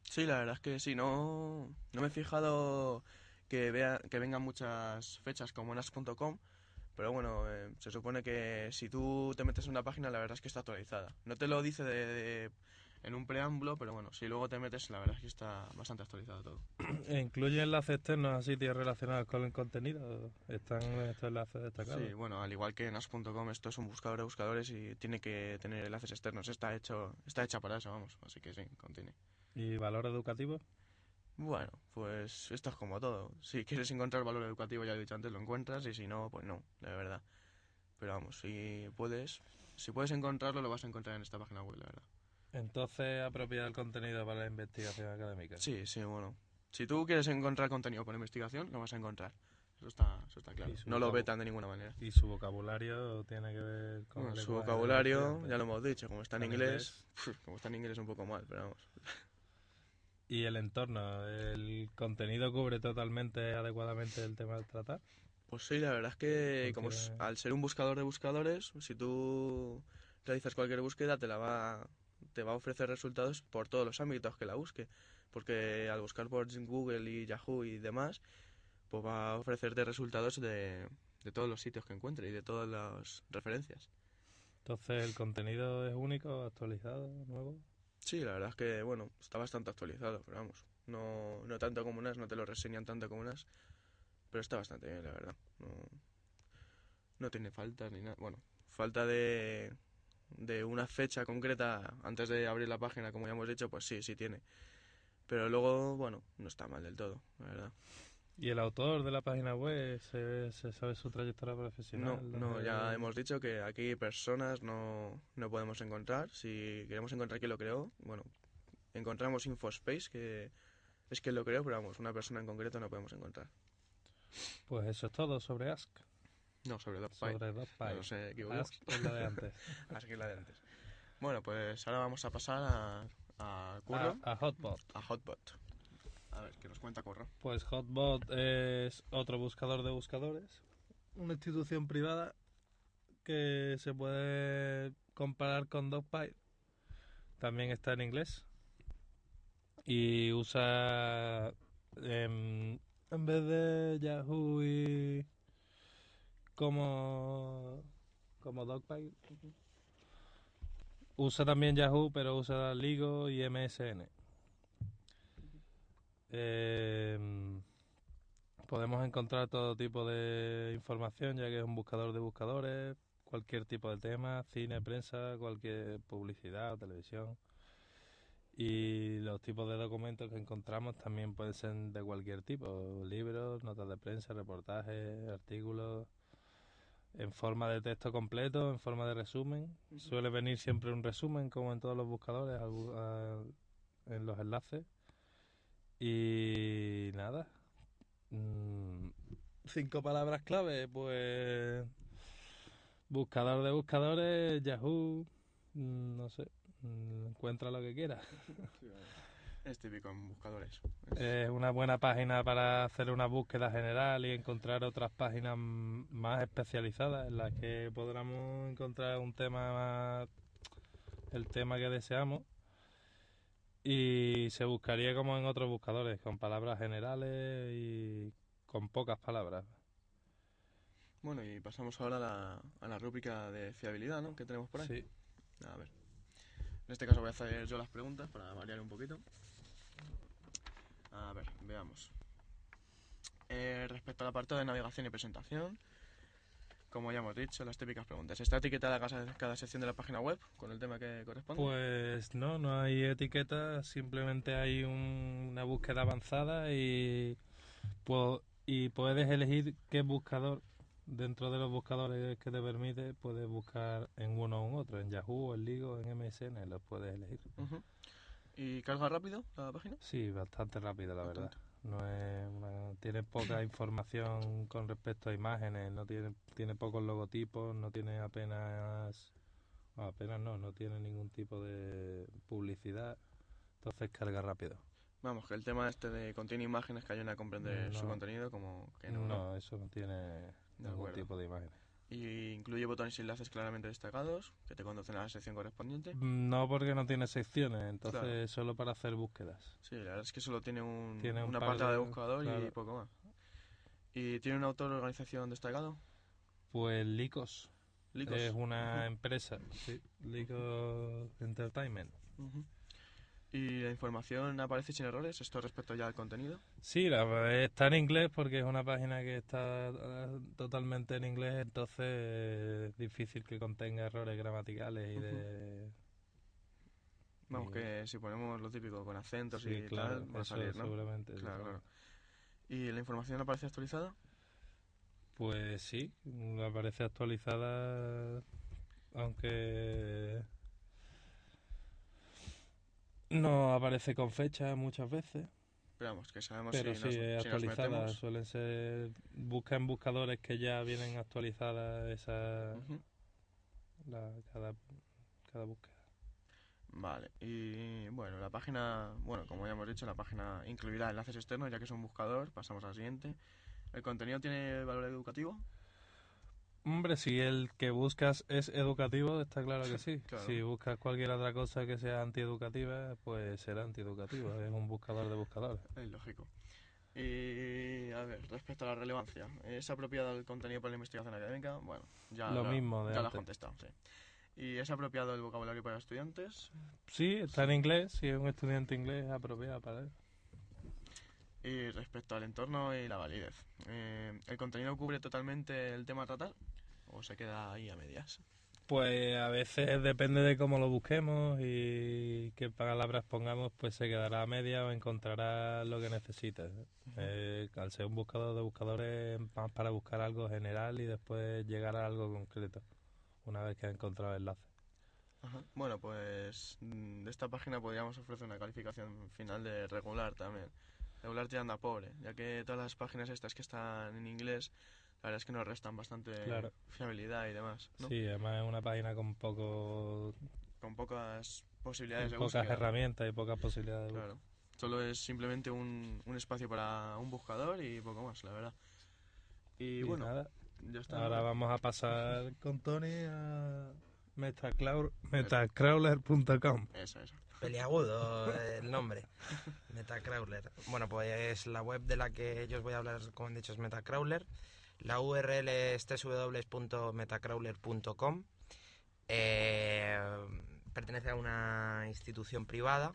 Sí, la verdad es que sí, no, no me he fijado que, vea, que vengan muchas fechas como en as.com, pero bueno, eh, se supone que si tú te metes en una página, la verdad es que está actualizada. No te lo dice de, de- en un preámbulo, pero bueno, si luego te metes, la verdad es que está bastante actualizado todo. ¿E ¿Incluye enlaces externos a sitios relacionados con el contenido? ¿Están estos enlaces destacados? Sí, bueno, al igual que en as.com, esto es un buscador de buscadores y tiene que tener enlaces externos. Está hecho, está hecha para eso, vamos, así que sí, contiene. ¿Y valor educativo? Bueno, pues esto es como todo. Si quieres encontrar valor educativo, ya lo he dicho antes, lo encuentras y si no, pues no, de verdad. Pero vamos, si puedes, si puedes encontrarlo, lo vas a encontrar en esta página web, la verdad. Entonces, apropiar el contenido para la investigación académica. Sí, sí, bueno. Si tú quieres encontrar contenido por investigación, lo vas a encontrar. Eso está, eso está claro. No lo vetan de ninguna manera. ¿Y su vocabulario tiene que ver con Bueno, el su vocabulario, ya lo hemos dicho, como está en ¿En inglés, como está en inglés un poco mal, pero vamos. ¿Y el entorno? ¿El contenido cubre totalmente adecuadamente el tema del tratar? Pues sí, la verdad es que como es- al ser un buscador de buscadores, si tú realizas cualquier búsqueda te la va te va a ofrecer resultados por todos los ámbitos que la busque, porque al buscar por Google y Yahoo y demás, pues va a ofrecerte resultados de, de todos los sitios que encuentre y de todas las referencias. Entonces, ¿el contenido es único, actualizado, nuevo? Sí, la verdad es que bueno, está bastante actualizado, pero vamos, no, no tanto como unas, no te lo reseñan tanto como unas, pero está bastante bien, la verdad. No, no tiene faltas ni nada. Bueno, falta de, de una fecha concreta antes de abrir la página, como ya hemos dicho, pues sí, sí tiene. Pero luego, bueno, no está mal del todo, la verdad. ¿Y el autor de la página web se, se sabe su trayectoria profesional? No, no, ¿Dónde- ya hemos dicho que aquí personas no, no podemos encontrar. Si queremos encontrar quién lo creó, bueno, encontramos Infospace, que es quien lo creó, pero vamos, una persona en concreto no podemos encontrar. Pues eso es todo sobre Ask. No, sobre Dogpile. Sobre Dogpile. No sé. Ask es la de antes. Ask es la de antes. Bueno, pues ahora vamos a pasar a, a Curro. A, a Hotbot. A Hotbot. A ver, ¿qué nos cuenta Curro? Pues Hotbot es otro buscador de buscadores, una institución privada que se puede comparar con Dogpile. También está en inglés y usa em, en vez de Yahoo y como como Dogpile usa también Yahoo pero usa Ligo y MSN. Eh, podemos encontrar todo tipo de información, ya que es un buscador de buscadores, cualquier tipo de tema, cine, prensa, cualquier publicidad o televisión. Y los tipos de documentos que encontramos también pueden ser de cualquier tipo, libros, notas de prensa, reportajes, artículos, en forma de texto completo, en forma de resumen. Suele venir siempre un resumen, como en todos los buscadores, en los enlaces. Y nada. Mm, cinco palabras clave, pues. Buscador de buscadores, Yahoo. mm, No sé. mm, Encuentra lo que quiera. Es típico en buscadores. Es una buena página para hacer una búsqueda general y encontrar otras páginas más especializadas en las que podamos encontrar un tema más- el tema que deseamos y se buscaría como en otros buscadores con palabras generales y con pocas palabras. Bueno, y pasamos ahora a la, a la rúbrica de fiabilidad, ¿no? Que tenemos por ahí. Sí. A ver. En este caso voy a hacer yo las preguntas para variar un poquito. A ver, veamos. Eh, respecto al apartado de navegación y presentación, como ya hemos dicho, las típicas preguntas. ¿Está etiquetada cada, cada sección de la página web con el tema que corresponde? Pues no, no hay etiqueta, simplemente hay un- una búsqueda avanzada y, y puedes elegir qué buscador dentro de los buscadores que te permite, puedes buscar en uno o en otro, en Yahoo, en Ligo, en MSN, los puedes elegir. ¿Y carga rápido la página? Sí, bastante rápido, la verdad. No es una- tiene poca información con respecto a imágenes, no tiene, tiene pocos logotipos, no tiene apenas, apenas no, no tiene ningún tipo de publicidad, entonces carga rápido. Vamos, que el tema este de contiene imágenes que ayuden a comprender su contenido, como que no. No, eso no tiene ningún tipo de imágenes. Y incluye botones y enlaces claramente destacados que te conducen a la sección correspondiente. No porque no tiene secciones, entonces Claro. solo para hacer búsquedas. Sí, la verdad es que solo tiene un, Tiene un una par apartado de, de- buscador y poco más. ¿Y tiene un autor o organización destacado? Pues Licos, Licos. es una empresa, sí, Licos Entertainment. ¿Y la información aparece sin errores? Esto respecto ya al contenido. Sí, la, está en inglés porque es una página que está eh, totalmente en inglés, entonces es difícil que contenga errores gramaticales y de... Vamos, que si ponemos lo típico con acentos Sí, y claro, tal, va a salir, ¿no? seguramente, Claro, claro. ¿Y la información aparece actualizada? Pues sí, aparece actualizada, aunque no aparece con fecha muchas veces. Pero vamos, que sabemos Pero si, sí, nos, es si nos actualizada, metemos. suelen ser, busca en buscadores que ya vienen actualizadas esa, Ujú. la, cada, cada búsqueda. Vale, y bueno, la página, bueno, como ya hemos dicho, la página incluirá enlaces externos, ya que es un buscador. Pasamos al siguiente. ¿El contenido tiene valor educativo? Hombre, si el que buscas es educativo, está claro que sí. Claro. Si buscas cualquier otra cosa que sea antieducativa, pues será antieducativo. es un buscador de buscadores. Es lógico. Y a ver, respecto a la relevancia, ¿es apropiado el contenido para la investigación académica? Bueno, ya Lo lo, mismo de ya lo has antes. contestado, sí. ¿Y es apropiado el vocabulario para estudiantes? Sí, está en inglés. Si es un estudiante inglés, es apropiado para él. Y respecto al entorno y la validez, eh, ¿el contenido cubre totalmente el tema a tratar? ¿O se queda ahí a medias? Pues a veces depende de cómo lo busquemos y qué palabras pongamos, pues se quedará a media o encontrará lo que necesites. Eh, al ser un buscador de buscadores, más para buscar algo general y después llegar a algo concreto, una vez que ha encontrado el enlace. Ajá. Bueno, pues mm, de esta página podríamos ofrecer una calificación final de regular también. Regular tirando a pobre, ya que todas las páginas estas que están en inglés, la verdad es que nos restan bastante Claro. fiabilidad y demás. ¿no? Sí, además es una página con poco, Con pocas posibilidades de pocas búsqueda. herramientas y pocas posibilidades de. Claro. Solo es simplemente un, un espacio para un buscador y poco más, la verdad. Y, Y bueno, nada, ya está. Ahora vamos a pasar con Tony a metacrawler.com. Eso, eso. Peliagudo eh, el nombre. Metacrawler. Bueno, pues la web de la que yo os voy a hablar, como han dicho, es Metacrawler. La URL es www.metacrawler.com. Eh, pertenece a una institución privada.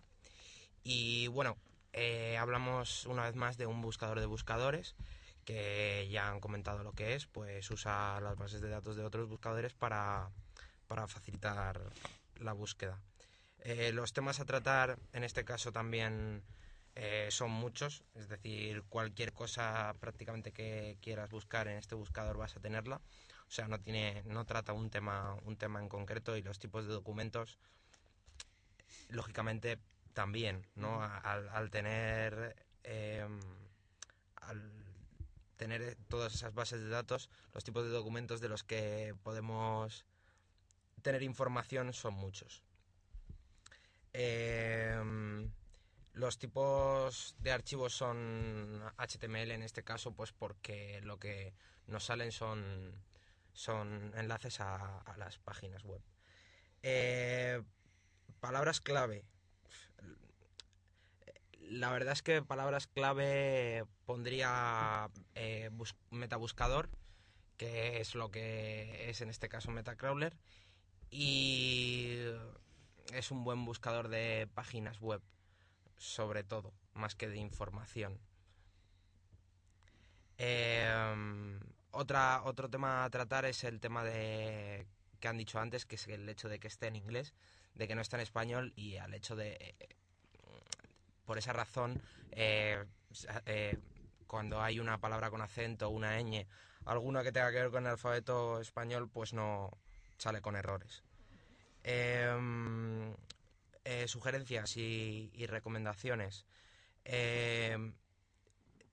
Y bueno, eh, hablamos una vez más de un buscador de buscadores que ya han comentado lo que es, pues usa las bases de datos de otros buscadores para, para facilitar la búsqueda. Eh, los temas a tratar en este caso también eh, son muchos, es decir, cualquier cosa prácticamente que quieras buscar en este buscador vas a tenerla. O sea, no tiene, no trata un tema, un tema en concreto y los tipos de documentos, lógicamente también, ¿no? Al, al tener eh, al tener todas esas bases de datos, los tipos de documentos de los que podemos tener información son muchos. Em, los tipos de archivos son HTML en este caso, pues porque lo que nos salen son, son enlaces a, las páginas web. Eh, palabras clave. La verdad es que palabras clave pondría eh, bus- metabuscador, que es lo que es en este caso Metacrawler, y es un buen buscador de páginas web, sobre todo, más que de información. Eh, otra, otro tema a tratar es el tema de que han dicho antes, que es el hecho de que esté en inglés, de que no está en español y al hecho de, eh, por esa razón, eh, eh, cuando hay una palabra con acento, una ñ, alguna que tenga que ver con el alfabeto español, pues no sale con errores. Em, eh, sugerencias y, recomendaciones. Em,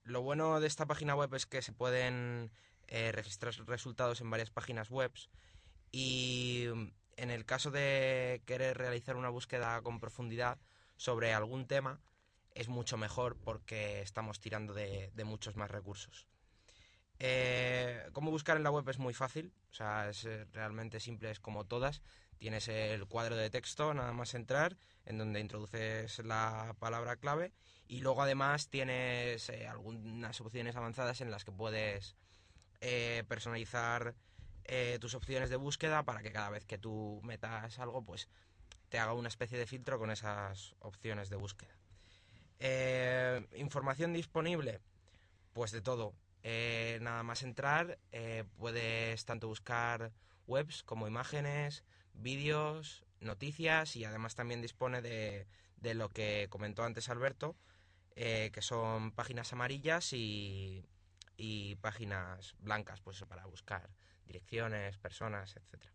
lo bueno de esta página web es que se pueden eh, registrar resultados en varias páginas web y en el caso de querer realizar una búsqueda con profundidad sobre algún tema es mucho mejor porque estamos tirando de, muchos más recursos. Eh, cómo buscar en la web es muy fácil, o sea, es realmente simple, es como todas. Tienes el cuadro de texto, nada más entrar, en donde introduces la palabra clave y luego además tienes eh, algunas opciones avanzadas en las que puedes eh, personalizar eh, tus opciones de búsqueda para que cada vez que tú metas algo, pues te haga una especie de filtro con esas opciones de búsqueda. Información disponible, pues de todo. Nada más entrar, puedes tanto buscar webs como imágenes, vídeos, noticias y además también dispone de, de lo que comentó antes Alberto, eh, que son páginas amarillas y, y páginas blancas, pues para buscar direcciones, personas, etcétera.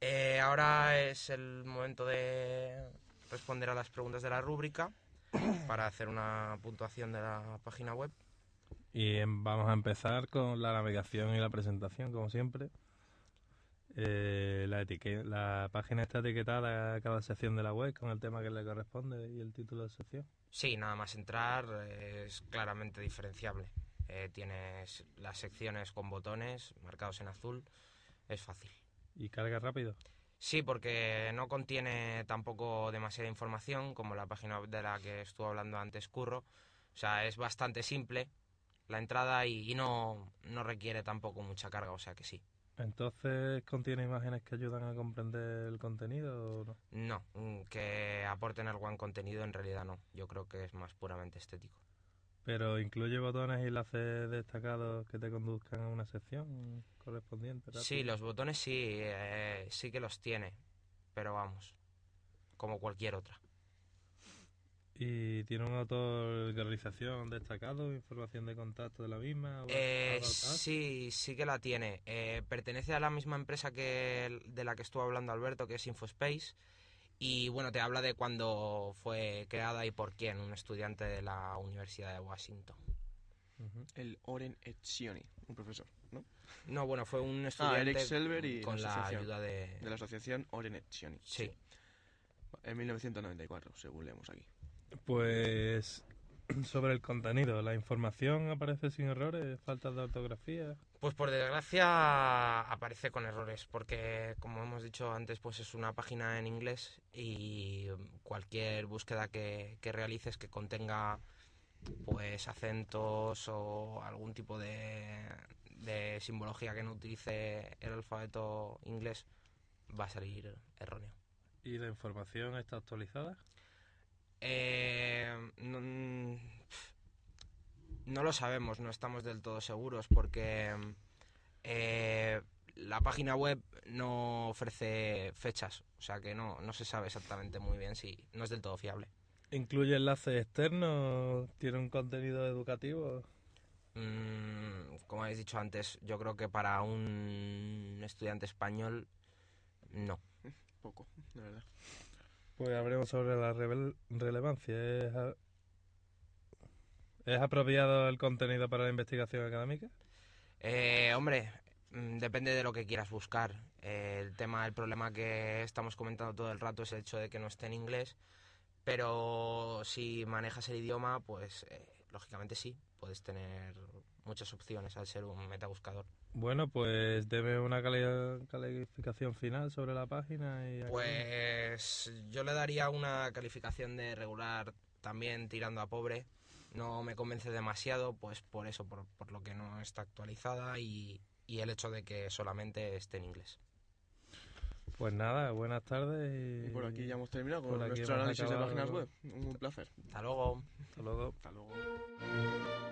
Eh, ahora es el momento de responder a las preguntas de la rúbrica para hacer una puntuación de la página web. Y em, vamos a empezar con la navegación y la presentación, como siempre. Eh, la, la página está etiquetada a cada sección de la web con el tema que le corresponde y el título de sección. Sí, nada más entrar eh, es claramente diferenciable. Eh, tienes las secciones con botones marcados en azul, es fácil. ¿Y carga rápido? Sí, porque no contiene tampoco demasiada información, como la página de la que estuve hablando antes, Curro. O sea, es bastante simple la entrada y, y no, no requiere tampoco mucha carga, o sea que sí. Entonces, ¿contiene imágenes que ayudan a comprender el contenido o no? No, mm, que aporten algo en contenido en realidad no. Yo creo que es más puramente estético. Pero incluye botones y enlaces destacados que te conduzcan a una sección correspondiente. Sí, los botones sí, eh, sí que los tiene, pero vamos, como cualquier otra. ¿Y tiene un autor de realización destacado, información de contacto de la misma? Eh, sí, sí que la tiene. Eh, pertenece a la misma empresa que el- de la que estuvo hablando Alberto, que es Infospace. Y bueno, te habla de cuándo fue creada y por quién, un estudiante de la Universidad de Washington. El Oren Etzioni, un profesor, ¿no? No, bueno, fue un Ah, estudiante Eric Selber y con la ayuda de... de la asociación Oren Etzioni. Sí. En 1994, según leemos aquí. Pues sobre el contenido, ¿la información aparece sin errores, faltas de ortografía? Pues por desgracia aparece con errores, porque como hemos dicho antes, pues es una página en inglés y cualquier búsqueda que, que realices que contenga pues acentos o algún tipo de, de simbología que no utilice el alfabeto inglés va a salir erróneo. ¿Y la información está actualizada? Eh, no, mm, no lo sabemos, no estamos del todo seguros porque eh, la página web no ofrece fechas, o sea que no, no se sabe exactamente muy bien si no es del todo fiable. ¿Incluye enlaces externos? ¿Tiene un contenido educativo? Mm, como habéis dicho antes, yo creo que para un estudiante español no. Poco, de verdad. Pues hablemos sobre la relevancia. ¿Es, a- ¿Es apropiado el contenido para la investigación académica? Eh, hombre, mm, depende de lo que quieras buscar. El tema, el problema que estamos comentando todo el rato es el hecho de que no esté en inglés, pero si manejas el idioma, pues eh, lógicamente sí, puedes tener muchas opciones al ser un metabuscador. Bueno, pues deme una cali- calificación final sobre la página y... Pues yo le daría una calificación de regular también tirando a pobre. No me convence demasiado, pues por eso, por, por lo que no está actualizada y, y el hecho de que solamente esté en inglés. Pues nada, buenas tardes. Y por aquí ya hemos terminado con nuestro análisis de páginas web. Un placer. Hasta luego. Hasta luego. Hasta luego.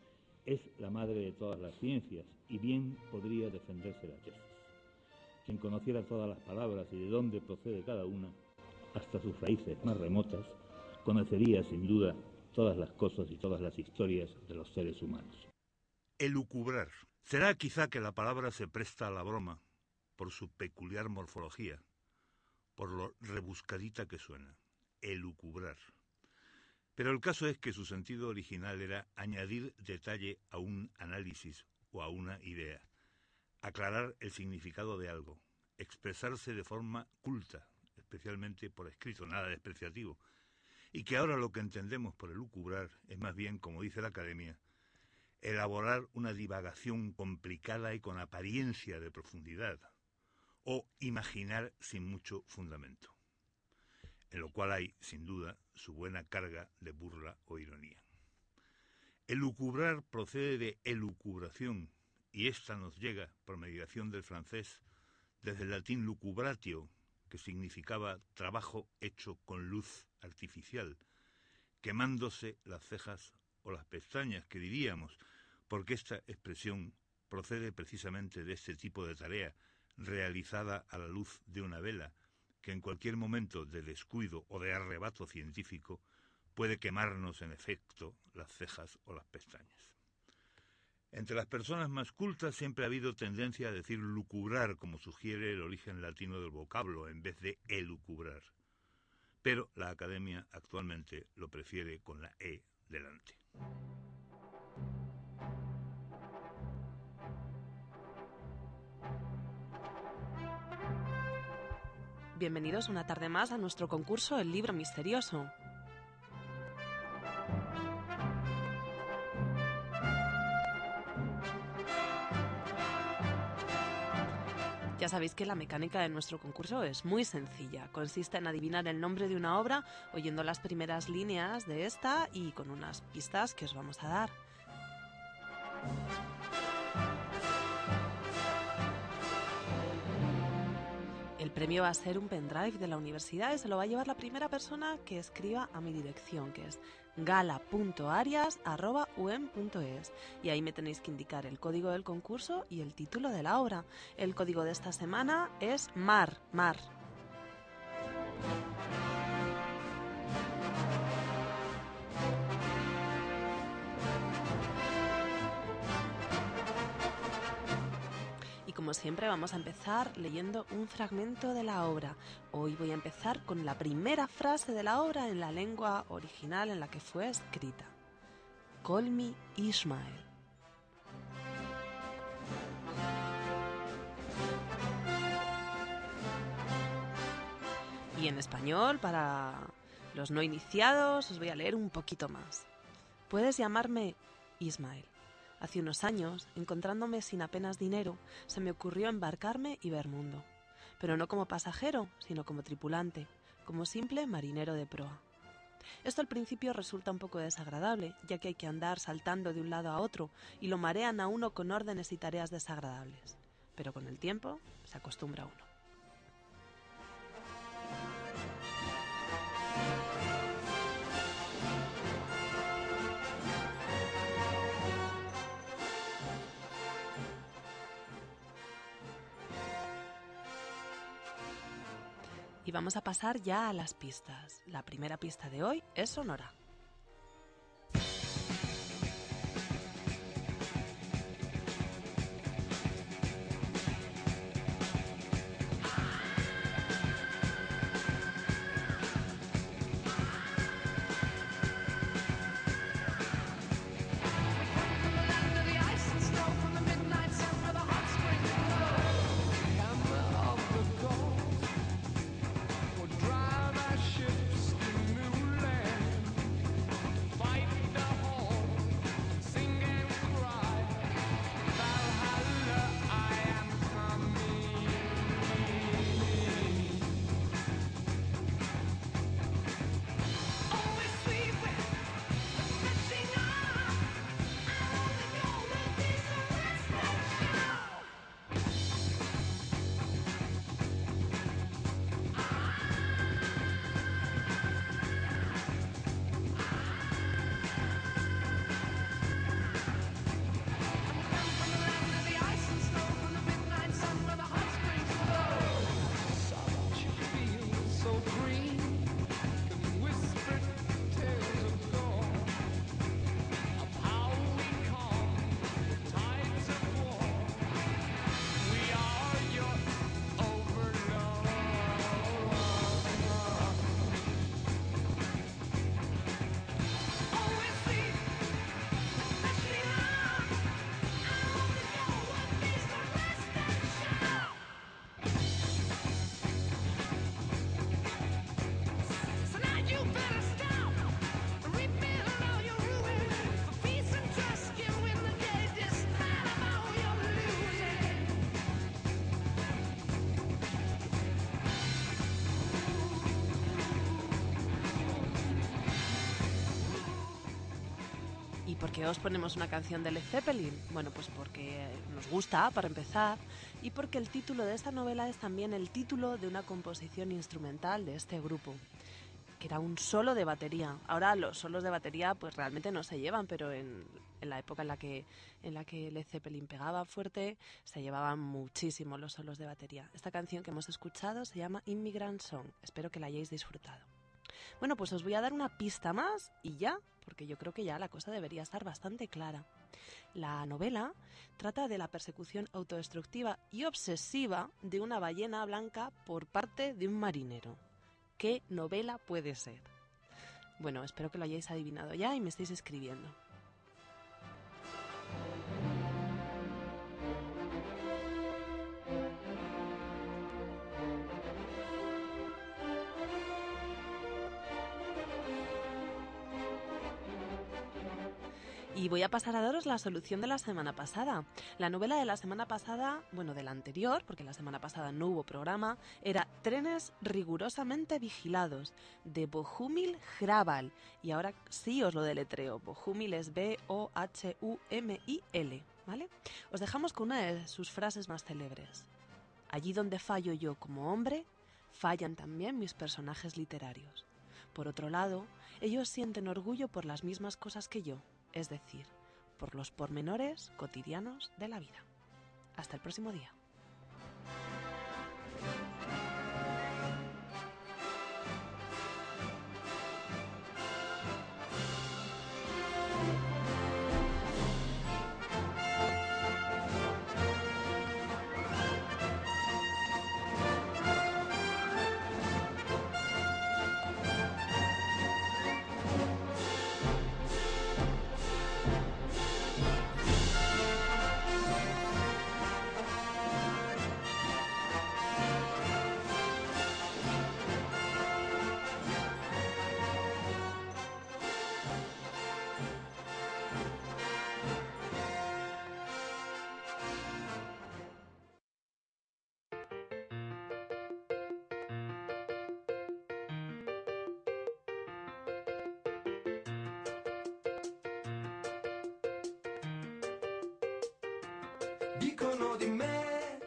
es la madre de todas las ciencias y bien podría defenderse la tesis. Quien conociera todas las palabras y de dónde procede cada una, hasta sus raíces más remotas, conocería sin duda todas las cosas y todas las historias de los seres humanos. Elucubrar. Será quizá que la palabra se presta a la broma por su peculiar morfología, por lo rebuscadita que suena. Elucubrar. Pero el caso es que su sentido original era añadir detalle a un análisis o a una idea, aclarar el significado de algo, expresarse de forma culta, especialmente por escrito, nada despreciativo, y que ahora lo que entendemos por elucubrar es más bien, como dice la Academia, elaborar una divagación complicada y con apariencia de profundidad, o imaginar sin mucho fundamento, en lo cual hay, sin duda, su buena carga de burla o ironía. Elucubrar procede de elucubración, y ésta nos llega, por mediación del francés, desde el latín lucubratio, que significaba trabajo hecho con luz artificial, quemándose las cejas o las pestañas, que diríamos, porque esta expresión procede precisamente de este tipo de tarea, realizada a la luz de una vela, que en cualquier momento de descuido o de arrebato científico puede quemarnos en efecto las cejas o las pestañas. Entre las personas más cultas siempre ha habido tendencia a decir lucubrar, como sugiere el origen latino del vocablo, en vez de elucubrar. Pero la academia actualmente lo prefiere con la E delante. Bienvenidos una tarde más a nuestro concurso El libro misterioso. Ya sabéis que la mecánica de nuestro concurso es muy sencilla. Consiste en adivinar el nombre de una obra oyendo las primeras líneas de esta y con unas pistas que os vamos a dar. Premio va a ser un pendrive de la universidad y se lo va a llevar la primera persona que escriba a mi dirección, que es gala.arias.um.es. Y ahí me tenéis que indicar el código del concurso y el título de la obra. El código de esta semana es MAR, MAR. Como siempre vamos a empezar leyendo un fragmento de la obra. Hoy voy a empezar con la primera frase de la obra en la lengua original en la que fue escrita. Call me Ishmael. Y en español, para los no iniciados, os voy a leer un poquito más. Puedes llamarme Ismael. Hace unos años, encontrándome sin apenas dinero, se me ocurrió embarcarme y ver mundo. Pero no como pasajero, sino como tripulante, como simple marinero de proa. Esto al principio resulta un poco desagradable, ya que hay que andar saltando de un lado a otro y lo marean a uno con órdenes y tareas desagradables. Pero con el tiempo se acostumbra uno. Y vamos a pasar ya a las pistas. La primera pista de hoy es sonora. Por qué os ponemos una canción de Led Zeppelin? Bueno, pues porque nos gusta, para empezar, y porque el título de esta novela es también el título de una composición instrumental de este grupo, que era un solo de batería. Ahora los solos de batería pues realmente no se llevan, pero en, en la época en la que en la que Led Zeppelin pegaba fuerte, se llevaban muchísimo los solos de batería. Esta canción que hemos escuchado se llama Immigrant Song. Espero que la hayáis disfrutado. Bueno, pues os voy a dar una pista más y ya, porque yo creo que ya la cosa debería estar bastante clara. La novela trata de la persecución autodestructiva y obsesiva de una ballena blanca por parte de un marinero. ¿Qué novela puede ser? Bueno, espero que lo hayáis adivinado ya y me estéis escribiendo. Y voy a pasar a daros la solución de la semana pasada. La novela de la semana pasada, bueno, de la anterior, porque la semana pasada no hubo programa, era Trenes rigurosamente vigilados, de Bohumil Hrabal. Y ahora sí os lo deletreo. Bohumil es B-O-H-U-M-I-L, ¿vale? Os dejamos con una de sus frases más célebres. Allí donde fallo yo como hombre, fallan también mis personajes literarios. Por otro lado, ellos sienten orgullo por las mismas cosas que yo, es decir, por los pormenores cotidianos de la vida. Hasta el próximo día.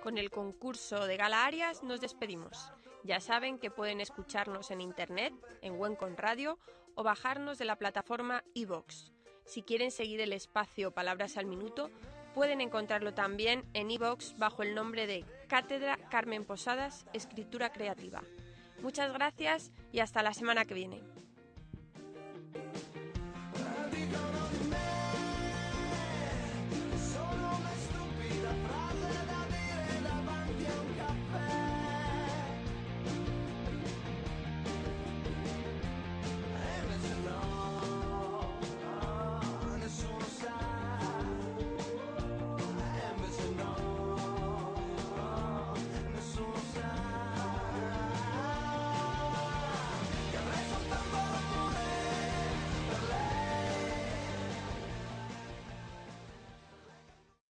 Con el concurso de Gala Arias nos despedimos. Ya saben que pueden escucharnos en internet, en Wencon Radio o bajarnos de la plataforma iVox. Si quieren seguir el espacio Palabras al Minuto, pueden encontrarlo también en iVox bajo el nombre de Cátedra Carmen Posadas, Escritura Creativa. Muchas gracias y hasta la semana que viene.